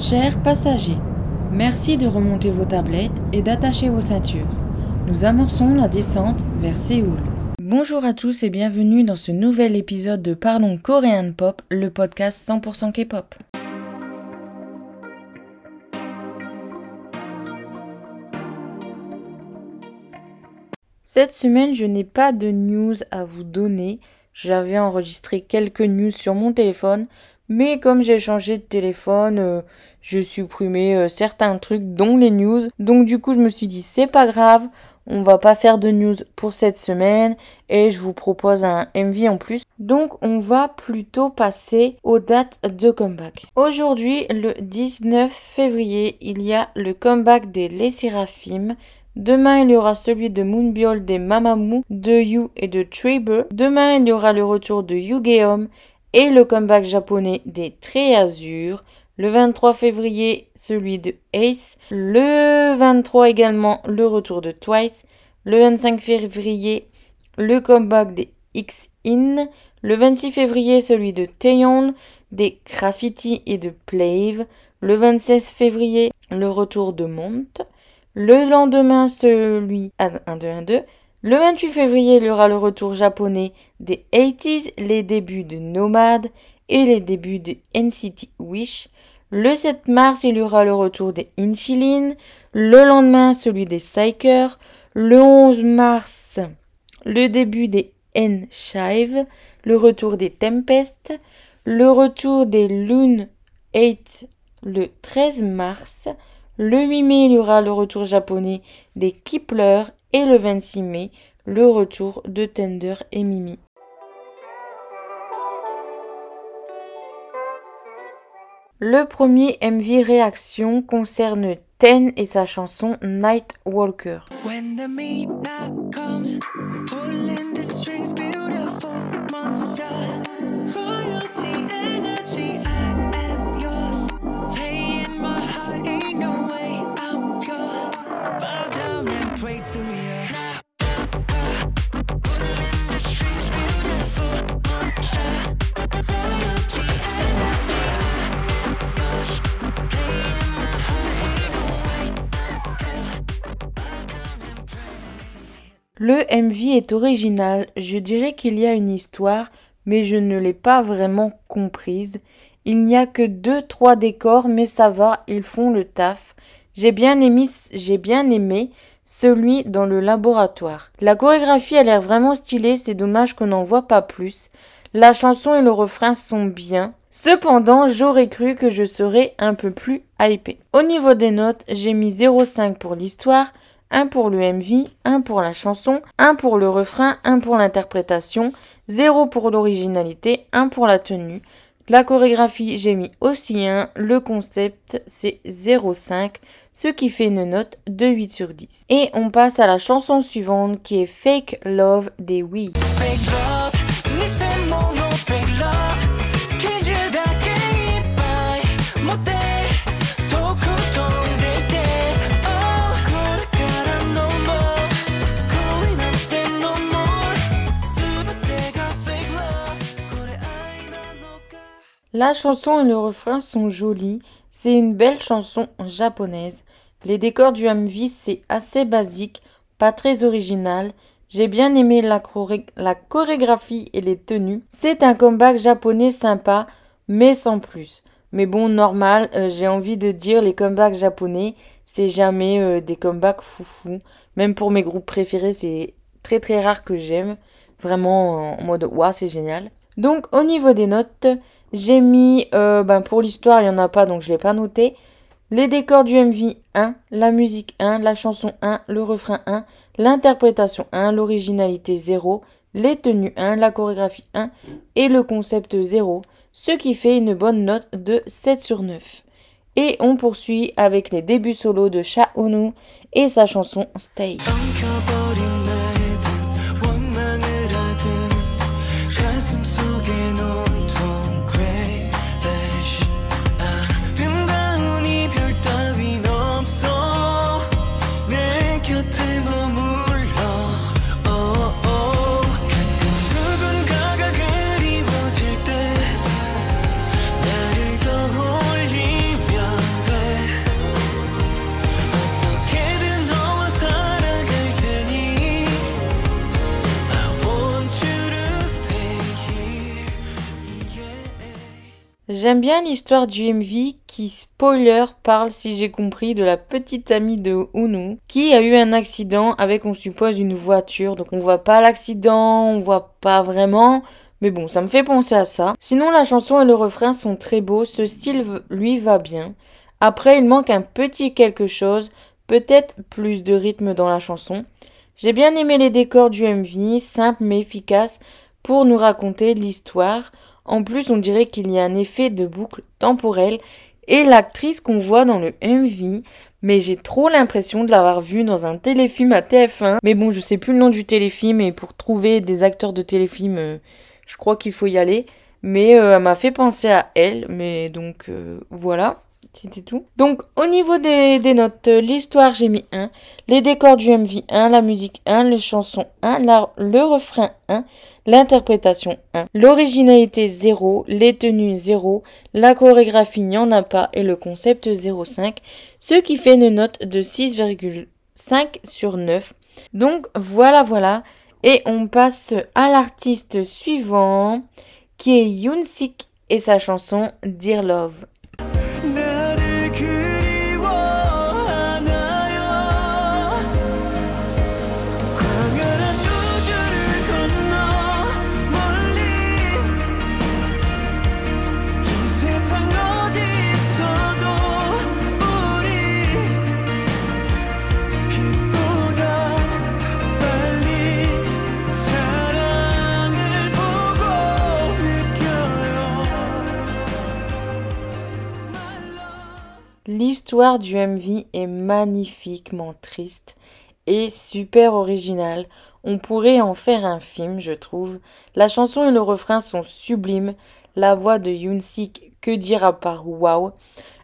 Chers passagers, merci de remonter vos tablettes et d'attacher vos ceintures. Nous amorçons la descente vers Séoul. Bonjour à tous et bienvenue dans ce nouvel épisode de Parlons Coréen Pop, le podcast 100% K-pop. Cette semaine, je n'ai pas de news à vous donner. J'avais enregistré quelques news sur mon téléphone, mais comme j'ai changé de téléphone, euh, je supprimé euh, certains trucs, dont les news. Donc du coup, je me suis dit, c'est pas grave, on va pas faire de news pour cette semaine et je vous propose un MV en plus. Donc on va plutôt passer aux dates de comeback. Aujourd'hui, le 19 février, il y a le comeback des Les Seraphim. Demain, il y aura celui de Moonbyul, des Mamamoo, de You et de Traber. Demain, il y aura le retour de Yugeom et le comeback japonais des Très Azur. Le 23 février, celui de Ace. Le 23 également, le retour de Twice. Le 25 février, le comeback des X-In. Le 26 février, celui de Taeyeon, des Graffiti et de Plave. Le 26 février, le retour de Monte. Le lendemain, celui 1, 2, 1, 2. Le 28 février, il y aura le retour japonais des 80s, les débuts de Nomad et les débuts de NCT Wish. Le 7 mars, il y aura le retour des Inchilin. Le lendemain, celui des Psychers. Le 11 mars, le début des N-Shive. Le retour des Tempest. Le retour des Lune 8 le 13 mars. Le 8 mai, il y aura le retour japonais des Kipler et le 26 mai, le retour de Tender et Mimi. Le premier MV réaction concerne Ten et sa chanson Night Walker. Le MV est original, je dirais qu'il y a une histoire, mais je ne l'ai pas vraiment comprise. Il n'y a que deux, trois décors, mais ça va, ils font le taf. J'ai bien aimé, j'ai bien aimé celui dans le laboratoire. La chorégraphie a l'air vraiment stylée, c'est dommage qu'on n'en voit pas plus. La chanson et le refrain sont bien. Cependant, j'aurais cru que je serais un peu plus hypé. Au niveau des notes, j'ai mis 0,5 pour l'histoire, un pour le MV, un pour la chanson, un pour le refrain, un pour l'interprétation, zéro pour l'originalité, un pour la tenue. La chorégraphie, j'ai mis aussi un. Le concept, c'est 0,5, ce qui fait une note de 8 sur 10. Et on passe à la chanson suivante qui est Fake Love des Wii. La chanson et le refrain sont jolis, c'est une belle chanson japonaise. Les décors du MV c'est assez basique, pas très original. J'ai bien aimé la, chorégraphie et les tenues. C'est un comeback japonais sympa, mais sans plus. Mais bon, normal, euh, j'ai envie de dire les comebacks japonais, c'est jamais euh, des comebacks foufou. Même pour mes groupes préférés, c'est très très rare que j'aime. Vraiment en mode waouh, c'est génial. Donc au niveau des notes, j'ai mis, euh, ben pour l'histoire, il n'y en a pas, donc je ne l'ai pas noté. Les décors du MV 1, la musique 1, la chanson 1, le refrain 1, l'interprétation 1, l'originalité 0, les tenues 1, la chorégraphie 1 et le concept 0, ce qui fait une bonne note de 7 sur 9. Et on poursuit avec les débuts solo de Sha Onu et sa chanson Stay. J'aime bien l'histoire du MV qui, spoiler, parle, si j'ai compris, de la petite amie de Unu qui a eu un accident avec, on suppose, une voiture. Donc on voit pas l'accident, on voit pas vraiment. Mais bon, ça me fait penser à ça. Sinon, la chanson et le refrain sont très beaux. Ce style, lui, va bien. Après, il manque un petit quelque chose. Peut-être plus de rythme dans la chanson. J'ai bien aimé les décors du MV, simples mais efficaces pour nous raconter l'histoire. En plus, on dirait qu'il y a un effet de boucle temporelle et l'actrice qu'on voit dans le MV, mais j'ai trop l'impression de l'avoir vue dans un téléfilm à TF1. Mais bon, je sais plus le nom du téléfilm et pour trouver des acteurs de téléfilm, euh, je crois qu'il faut y aller. Mais euh, elle m'a fait penser à elle, mais donc euh, voilà. C'était tout. Donc, au niveau des, notes, euh, l'histoire, j'ai mis 1. Les décors du MV 1. La musique 1. Les chansons 1. le refrain 1. L'interprétation 1. L'originalité 0. Les tenues 0. La chorégraphie, n'y en a pas. Et le concept 0,5. Ce qui fait une note de 6,5 sur 9. Donc, voilà, voilà. Et on passe à l'artiste suivant, qui est Yunsik et sa chanson Dear Love. L'histoire du MV est magnifiquement triste et super originale. On pourrait en faire un film, je trouve. La chanson et le refrain sont sublimes. La voix de Yunsik, que dira par wow.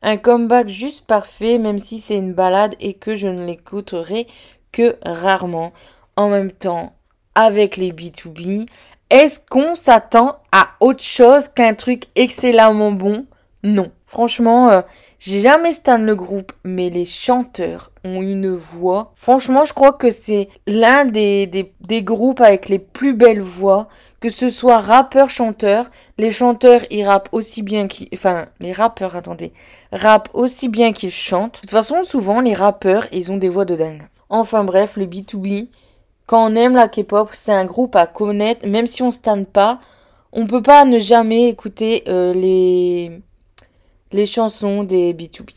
Un comeback juste parfait, même si c'est une balade et que je ne l'écouterai que rarement. En même temps, avec les B2B, est-ce qu'on s'attend à autre chose qu'un truc excellemment bon? Non. Franchement, euh, j'ai jamais stan le groupe, mais les chanteurs ont une voix. Franchement, je crois que c'est l'un des, des, groupes avec les plus belles voix. Que ce soit rappeur-chanteur, les chanteurs, ils rappent aussi bien qu'ils... Enfin, les rappeurs, attendez, rappent aussi bien qu'ils chantent. De toute façon, souvent, les rappeurs, ils ont des voix de dingue. Enfin bref, le B2B, quand on aime la K-pop, c'est un groupe à connaître, même si on stan pas, on peut pas ne jamais écouter euh, les les chansons des B2B.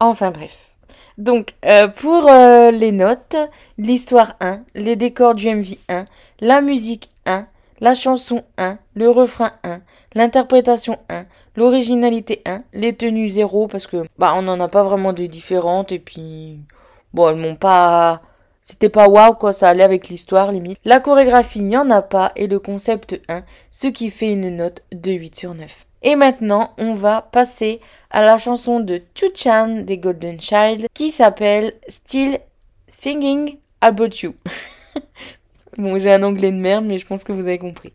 Enfin bref. Donc, euh, pour euh, les notes, l'histoire 1, les décors du MV 1, la musique 1, la chanson 1, le refrain 1, l'interprétation 1, l'originalité 1, les tenues 0 parce que bah on n'en a pas vraiment de différentes et puis bon elles m'ont pas c'était pas waouh quoi ça allait avec l'histoire limite. La chorégraphie il n'y en a pas et le concept 1 ce qui fait une note de 8 sur 9. Et maintenant, on va passer à la chanson de Chu-chan des Golden Child qui s'appelle Still Thinking About You. bon, j'ai un anglais de merde, mais je pense que vous avez compris.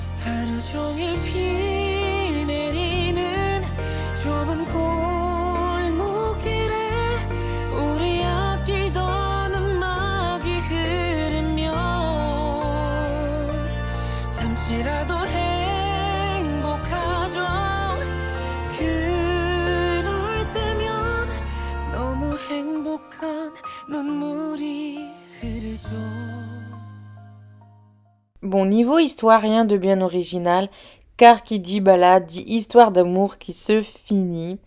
Bon, niveau histoire, rien de bien original, car qui dit balade dit histoire d'amour qui se finit.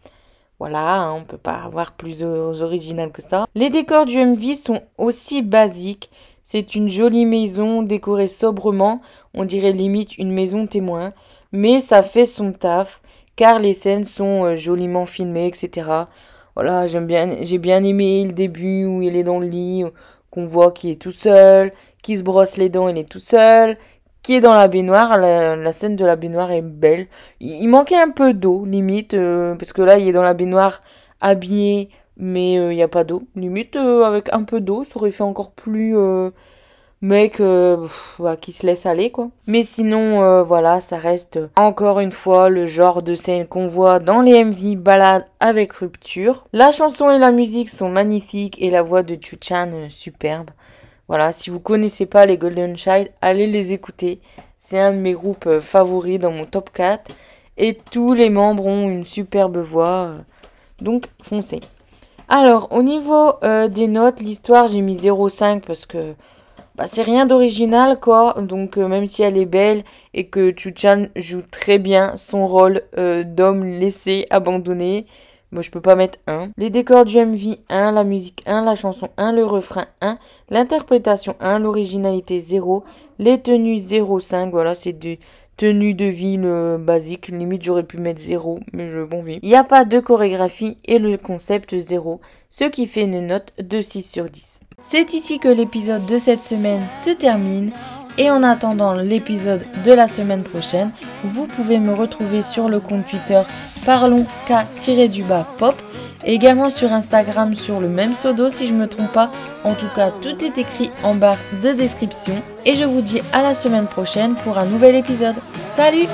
Voilà, hein, on peut pas avoir plus original que ça. Les décors du MV sont aussi basiques. C'est une jolie maison décorée sobrement, on dirait limite une maison témoin, mais ça fait son taf, car les scènes sont euh, joliment filmées, etc. Voilà, j'aime bien, j'ai bien aimé le début où il est dans le lit, qu'on voit qu'il est tout seul, qui se brosse les dents, il est tout seul, qui est dans la baignoire. La, scène de la baignoire est belle. Il, manquait un peu d'eau, limite, euh, parce que là, il est dans la baignoire habillé, mais euh, il n'y a pas d'eau. Limite, euh, avec un peu d'eau, ça aurait fait encore plus mec bah, qui se laisse aller quoi. Mais sinon voilà, ça reste encore une fois le genre de scène qu'on voit dans les MV balade avec rupture. La chanson et la musique sont magnifiques et la voix de Chu-chan superbe. Voilà, si vous connaissez pas les Golden Child, allez les écouter. C'est un de mes groupes euh, favoris dans mon top 4. et tous les membres ont une superbe voix. Donc foncez. Alors au niveau euh, des notes, l'histoire j'ai mis 0,5 parce que bah, c'est rien d'original quoi. Donc euh, même si elle est belle et que Chu-chan joue très bien son rôle euh, d'homme laissé, abandonné, moi, je peux pas mettre 1. Les décors du MV 1, la musique 1, la chanson 1, le refrain 1, l'interprétation 1, l'originalité 0, les tenues 0,5. Voilà, c'est des tenues de ville basiques. Limite, j'aurais pu mettre 0, mais je bon vie. Il n'y a pas de chorégraphie et le concept 0, ce qui fait une note de 6 sur 10. C'est ici que l'épisode de cette semaine se termine. Et en attendant l'épisode de la semaine prochaine, vous pouvez me retrouver sur le compte Twitter parlons K-du-bas pop et également sur Instagram sur le même pseudo si je ne me trompe pas. En tout cas, tout est écrit en barre de description et je vous dis à la semaine prochaine pour un nouvel épisode. Salut